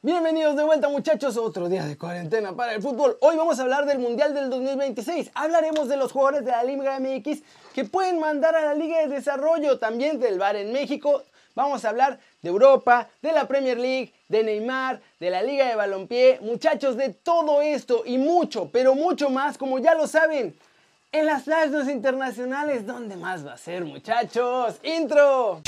Bienvenidos de vuelta muchachos, otro día de cuarentena para el fútbol. Hoy vamos a hablar del Mundial del 2026. Hablaremos de los jugadores de la Liga MX que pueden mandar a la Liga de Desarrollo, también del VAR en México. Vamos a hablar de Europa, de la Premier League, de Neymar, de la Liga de Balompié. Muchachos, de todo esto y mucho, pero mucho más, como ya lo saben. En las flashes internacionales, ¿dónde más va a ser muchachos? ¡Intro!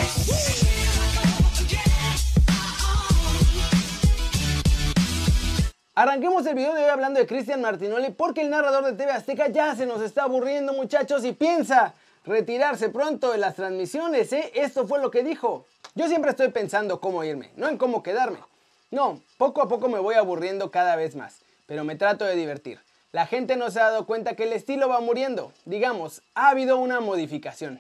Arranquemos el video de hoy hablando de Cristian Martinoli porque el narrador de TV Azteca ya se nos está aburriendo muchachos y piensa retirarse pronto de las transmisiones, ¿eh? Esto fue lo que dijo. Yo siempre estoy pensando cómo irme, no en cómo quedarme. No, poco a poco me voy aburriendo cada vez más, pero me trato de divertir. La gente no se ha dado cuenta que el estilo va muriendo. Digamos, ha habido una modificación.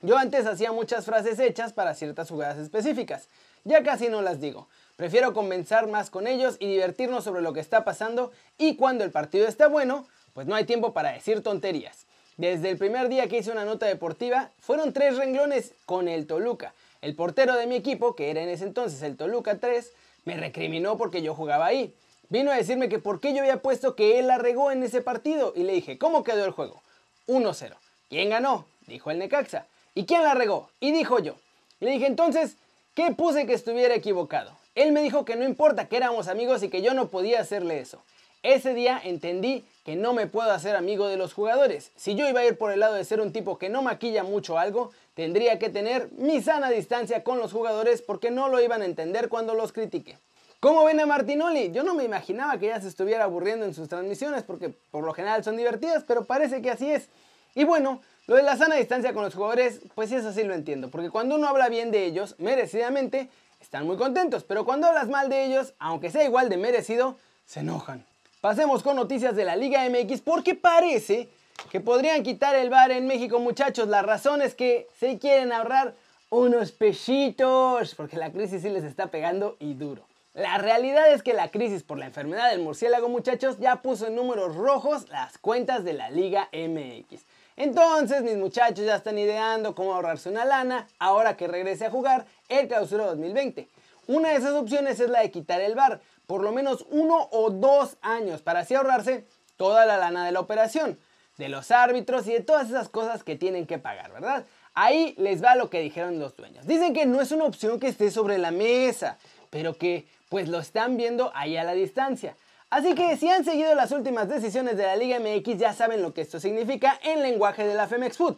Yo antes hacía muchas frases hechas para ciertas jugadas específicas. Ya casi no las digo. Prefiero comenzar más con ellos y divertirnos sobre lo que está pasando y cuando el partido está bueno, pues no hay tiempo para decir tonterías. Desde el primer día que hice una nota deportiva, fueron tres renglones con el Toluca. El portero de mi equipo, que era en ese entonces el Toluca 3, me recriminó porque yo jugaba ahí. Vino a decirme que por qué yo había puesto que él la regó en ese partido y le dije, ¿cómo quedó el juego? 1-0. ¿Quién ganó? Dijo el Necaxa. ¿Y quién la regó? Y dijo yo. Le dije, entonces, ¿qué puse que estuviera equivocado? Él me dijo que no importa que éramos amigos y que yo no podía hacerle eso. Ese día entendí que no me puedo hacer amigo de los jugadores. Si yo iba a ir por el lado de ser un tipo que no maquilla mucho algo, tendría que tener mi sana distancia con los jugadores porque no lo iban a entender cuando los critique. ¿Cómo ven a Martinoli? Yo no me imaginaba que ya se estuviera aburriendo en sus transmisiones porque por lo general son divertidas, pero parece que así es. Y bueno, lo de la sana distancia con los jugadores, pues eso sí lo entiendo, porque cuando uno habla bien de ellos, merecidamente, están muy contentos, pero cuando hablas mal de ellos, aunque sea igual de merecido, se enojan. Pasemos con noticias de la Liga MX porque parece que podrían quitar el bar en México, muchachos. La razón es que se quieren ahorrar unos pesitos, porque la crisis sí les está pegando y duro. La realidad es que la crisis por la enfermedad del murciélago, muchachos, ya puso en números rojos las cuentas de la Liga MX. Entonces mis muchachos ya están ideando cómo ahorrarse una lana ahora que regrese a jugar el clausura 2020. Una de esas opciones es la de quitar el bar, por lo menos uno o dos años, para así ahorrarse toda la lana de la operación, de los árbitros y de todas esas cosas que tienen que pagar, ¿verdad? Ahí les va lo que dijeron los dueños. Dicen que no es una opción que esté sobre la mesa, pero que pues lo están viendo ahí a la distancia. Así que si han seguido las últimas decisiones de la Liga MX ya saben lo que esto significa en lenguaje de la Femex Food.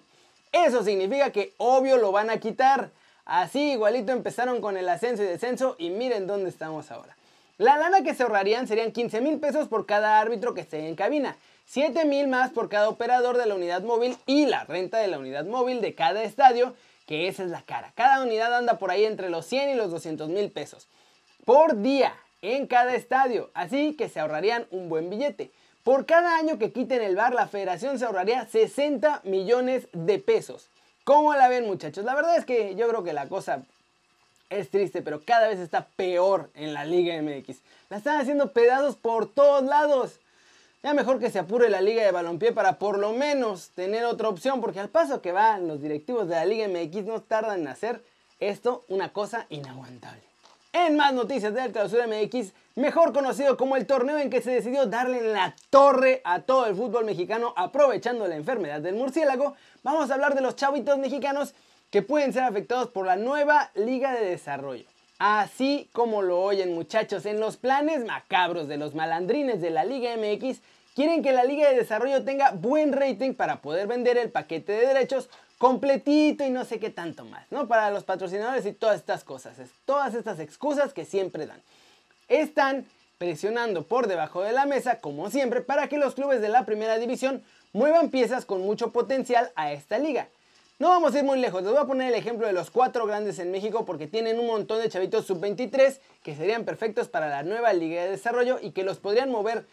Eso significa que obvio lo van a quitar. Así igualito empezaron con el ascenso y descenso y miren dónde estamos ahora. La lana que se ahorrarían serían 15 mil pesos por cada árbitro que esté en cabina, 7 mil más por cada operador de la unidad móvil y la renta de la unidad móvil de cada estadio, que esa es la cara. Cada unidad anda por ahí entre los 100 y los 200 mil pesos por día en cada estadio, así que se ahorrarían un buen billete. Por cada año que quiten el bar, la federación se ahorraría 60 millones de pesos. ¿Cómo la ven muchachos? La verdad es que yo creo que la cosa es triste, pero cada vez está peor en la Liga MX. La están haciendo pedazos por todos lados. Ya mejor que se apure la Liga de Balompié para por lo menos tener otra opción, porque al paso que van los directivos de la Liga MX no tardan en hacer esto una cosa inaguantable. En más noticias del Clausura MX, mejor conocido como el torneo en que se decidió darle la torre a todo el fútbol mexicano aprovechando la enfermedad del murciélago, vamos a hablar de los chavitos mexicanos que pueden ser afectados por la nueva Liga de Desarrollo. Así como lo oyen muchachos, en los planes macabros de los malandrines de la Liga MX, quieren que la Liga de Desarrollo tenga buen rating para poder vender el paquete de derechos completito y no sé qué tanto más, ¿no? Para los patrocinadores y todas estas cosas, todas estas excusas que siempre dan. Están presionando por debajo de la mesa, como siempre, para que los clubes de la primera división muevan piezas con mucho potencial a esta liga. No vamos a ir muy lejos, les voy a poner el ejemplo de los cuatro grandes en México porque tienen un montón de chavitos sub-23 que serían perfectos para la nueva liga de desarrollo y que los podrían mover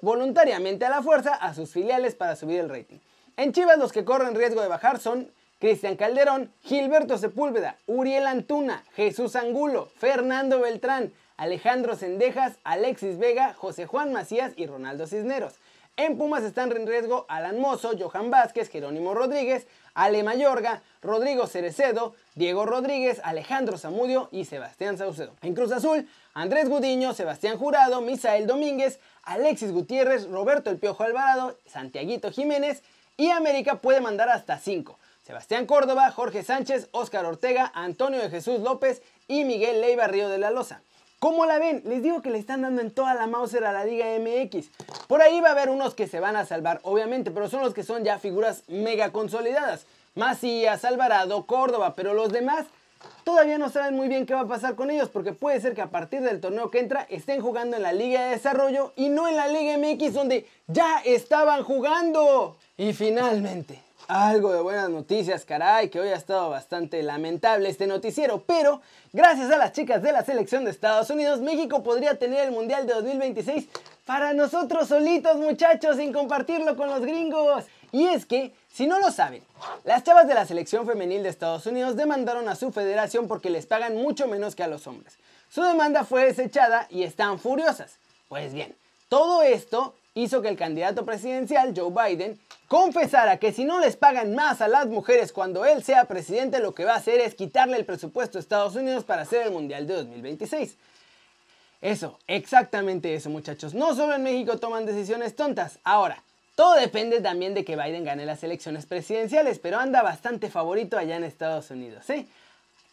voluntariamente a la fuerza a sus filiales para subir el rating. En Chivas los que corren riesgo de bajar son Cristian Calderón, Gilberto Sepúlveda, Uriel Antuna, Jesús Angulo, Fernando Beltrán, Alejandro Sendejas, Alexis Vega, José Juan Macías y Ronaldo Cisneros. En Pumas están en riesgo Alan Mozo, Johan Vázquez, Jerónimo Rodríguez, Ale Mayorga, Rodrigo Cerecedo, Diego Rodríguez, Alejandro Zamudio y Sebastián Saucedo. En Cruz Azul, Andrés Gudiño, Sebastián Jurado, Misael Domínguez, Alexis Gutiérrez, Roberto El Piojo Alvarado, Santiaguito Jiménez y América puede mandar hasta 5. Sebastián Córdoba, Jorge Sánchez, Óscar Ortega, Antonio de Jesús López y Miguel Leiva Río de la Loza. ¿Cómo la ven? Les digo que le están dando en toda la Mauser a la Liga MX. Por ahí va a haber unos que se van a salvar, obviamente, pero son los que son ya figuras mega consolidadas. Macías, Alvarado, Córdoba, pero los demás todavía no saben muy bien qué va a pasar con ellos, porque puede ser que a partir del torneo que entra estén jugando en la Liga de Desarrollo y no en la Liga MX donde ya estaban jugando. Y finalmente, algo de buenas noticias, caray, que hoy ha estado bastante lamentable este noticiero, pero gracias a las chicas de la selección de Estados Unidos, México podría tener el Mundial de 2026 para nosotros solitos, muchachos, sin compartirlo con los gringos. Y es que, si no lo saben, las chavas de la selección femenil de Estados Unidos demandaron a su federación porque les pagan mucho menos que a los hombres. Su demanda fue desechada y están furiosas. Pues bien, todo esto hizo que el candidato presidencial, Joe Biden, confesara que si no les pagan más a las mujeres cuando él sea presidente, lo que va a hacer es quitarle el presupuesto a Estados Unidos para hacer el Mundial de 2026. Eso, exactamente eso muchachos. No solo en México toman decisiones tontas. Ahora, todo depende también de que Biden gane las elecciones presidenciales, pero anda bastante favorito allá en Estados Unidos. ¿eh?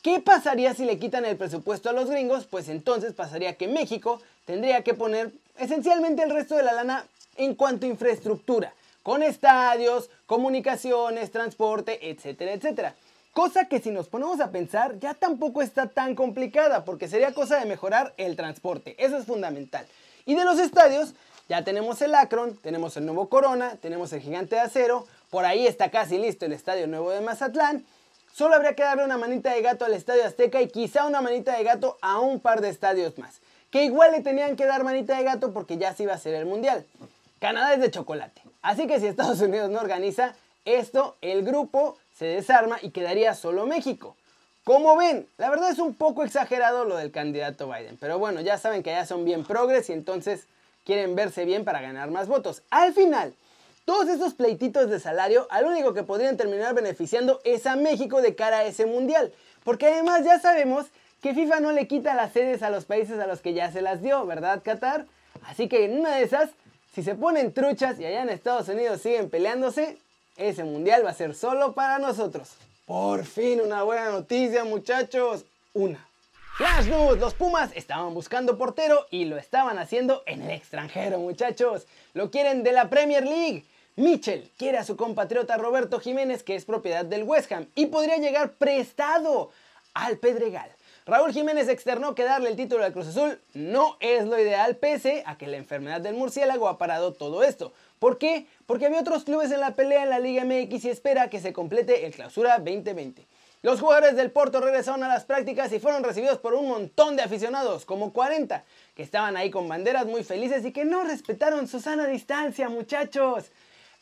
¿Qué pasaría si le quitan el presupuesto a los gringos? Pues entonces pasaría que México tendría que poner esencialmente el resto de la lana en cuanto a infraestructura con estadios, comunicaciones, transporte, etcétera, etcétera. Cosa que si nos ponemos a pensar ya tampoco está tan complicada porque sería cosa de mejorar el transporte, eso es fundamental. Y de los estadios ya tenemos el Akron, tenemos el nuevo Corona, tenemos el Gigante de Acero, por ahí está casi listo el Estadio Nuevo de Mazatlán. Solo habría que darle una manita de gato al Estadio Azteca y quizá una manita de gato a un par de estadios más. Que igual le tenían que dar manita de gato porque ya se iba a hacer el Mundial. Canadá es de chocolate. Así que si Estados Unidos no organiza esto, el grupo se desarma y quedaría solo México. Como ven, la verdad es un poco exagerado lo del candidato Biden, pero bueno, ya saben que allá son bien progres y entonces quieren verse bien para ganar más votos. Al final, todos estos pleititos de salario, al único que podrían terminar beneficiando es a México de cara a ese mundial, porque además ya sabemos que FIFA no le quita las sedes a los países a los que ya se las dio, ¿verdad Qatar? Así que en una de esas si se ponen truchas y allá en Estados Unidos siguen peleándose, ese mundial va a ser solo para nosotros. Por fin una buena noticia muchachos. Una. Flash News, los Pumas estaban buscando portero y lo estaban haciendo en el extranjero muchachos. Lo quieren de la Premier League. Mitchell quiere a su compatriota Roberto Jiménez que es propiedad del West Ham y podría llegar prestado al Pedregal. Raúl Jiménez externó que darle el título al Cruz Azul no es lo ideal pese a que la enfermedad del murciélago ha parado todo esto. ¿Por qué? Porque había otros clubes en la pelea en la Liga MX y espera que se complete el clausura 2020. Los jugadores del Porto regresaron a las prácticas y fueron recibidos por un montón de aficionados, como 40, que estaban ahí con banderas muy felices y que no respetaron su sana distancia, muchachos.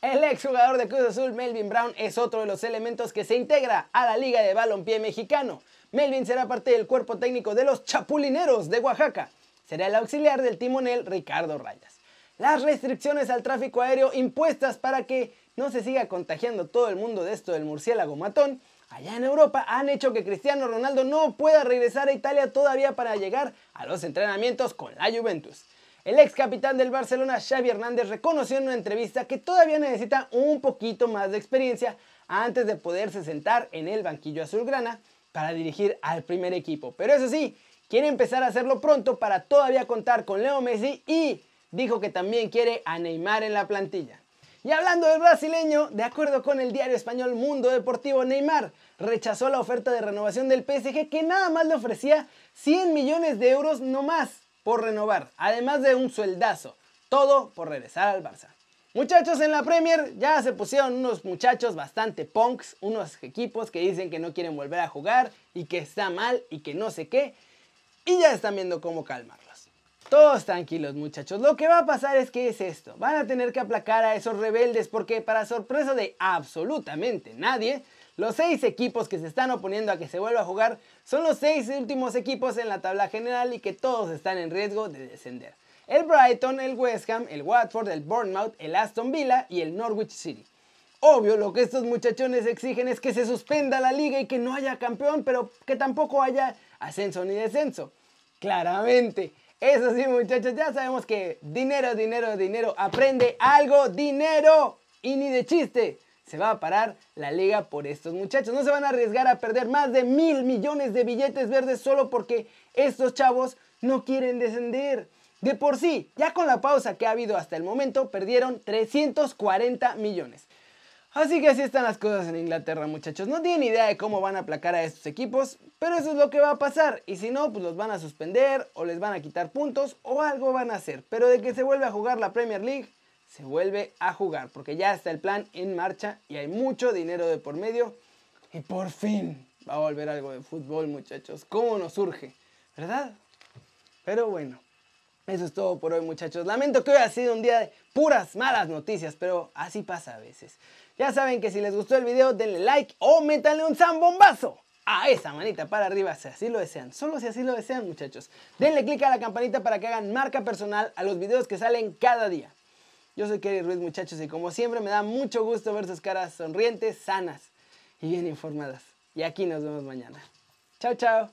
El exjugador de Cruz Azul, Melvin Brown, es otro de los elementos que se integra a la Liga de Balompié Mexicano. Melvin será parte del cuerpo técnico de los Chapulineros de Oaxaca. Será el auxiliar del timonel Ricardo Rayas. Las restricciones al tráfico aéreo impuestas para que no se siga contagiando todo el mundo de esto del murciélago matón, allá en Europa han hecho que Cristiano Ronaldo no pueda regresar a Italia todavía para llegar a los entrenamientos con la Juventus. El ex capitán del Barcelona, Xavi Hernández, reconoció en una entrevista que todavía necesita un poquito más de experiencia antes de poderse sentar en el banquillo azulgrana para dirigir al primer equipo. Pero eso sí, quiere empezar a hacerlo pronto para todavía contar con Leo Messi y dijo que también quiere a Neymar en la plantilla. Y hablando del brasileño, de acuerdo con el diario español Mundo Deportivo, Neymar rechazó la oferta de renovación del PSG que nada más le ofrecía 100 millones de euros no más por renovar, además de un sueldazo, todo por regresar al Barça. Muchachos, en la Premier ya se pusieron unos muchachos bastante punks, unos equipos que dicen que no quieren volver a jugar y que está mal y que no sé qué. Y ya están viendo cómo calmarlos. Todos tranquilos muchachos, lo que va a pasar es que es esto. Van a tener que aplacar a esos rebeldes porque para sorpresa de absolutamente nadie, los seis equipos que se están oponiendo a que se vuelva a jugar son los seis últimos equipos en la tabla general y que todos están en riesgo de descender. El Brighton, el West Ham, el Watford, el Bournemouth, el Aston Villa y el Norwich City. Obvio, lo que estos muchachones exigen es que se suspenda la liga y que no haya campeón, pero que tampoco haya ascenso ni descenso. Claramente. Eso sí, muchachos, ya sabemos que dinero, dinero, dinero. Aprende algo, dinero. Y ni de chiste. Se va a parar la liga por estos muchachos. No se van a arriesgar a perder más de mil millones de billetes verdes solo porque estos chavos no quieren descender. De por sí, ya con la pausa que ha habido hasta el momento, perdieron 340 millones. Así que así están las cosas en Inglaterra, muchachos. No tienen idea de cómo van a aplacar a estos equipos, pero eso es lo que va a pasar. Y si no, pues los van a suspender o les van a quitar puntos o algo van a hacer. Pero de que se vuelve a jugar la Premier League, se vuelve a jugar, porque ya está el plan en marcha y hay mucho dinero de por medio. Y por fin va a volver algo de fútbol, muchachos. ¿Cómo nos surge? ¿Verdad? Pero bueno. Eso es todo por hoy muchachos. Lamento que hoy ha sido un día de puras malas noticias, pero así pasa a veces. Ya saben que si les gustó el video denle like o métanle un zambombazo a esa manita para arriba si así lo desean. Solo si así lo desean muchachos. Denle click a la campanita para que hagan marca personal a los videos que salen cada día. Yo soy Kerry Ruiz muchachos y como siempre me da mucho gusto ver sus caras sonrientes, sanas y bien informadas. Y aquí nos vemos mañana. Chao, chao.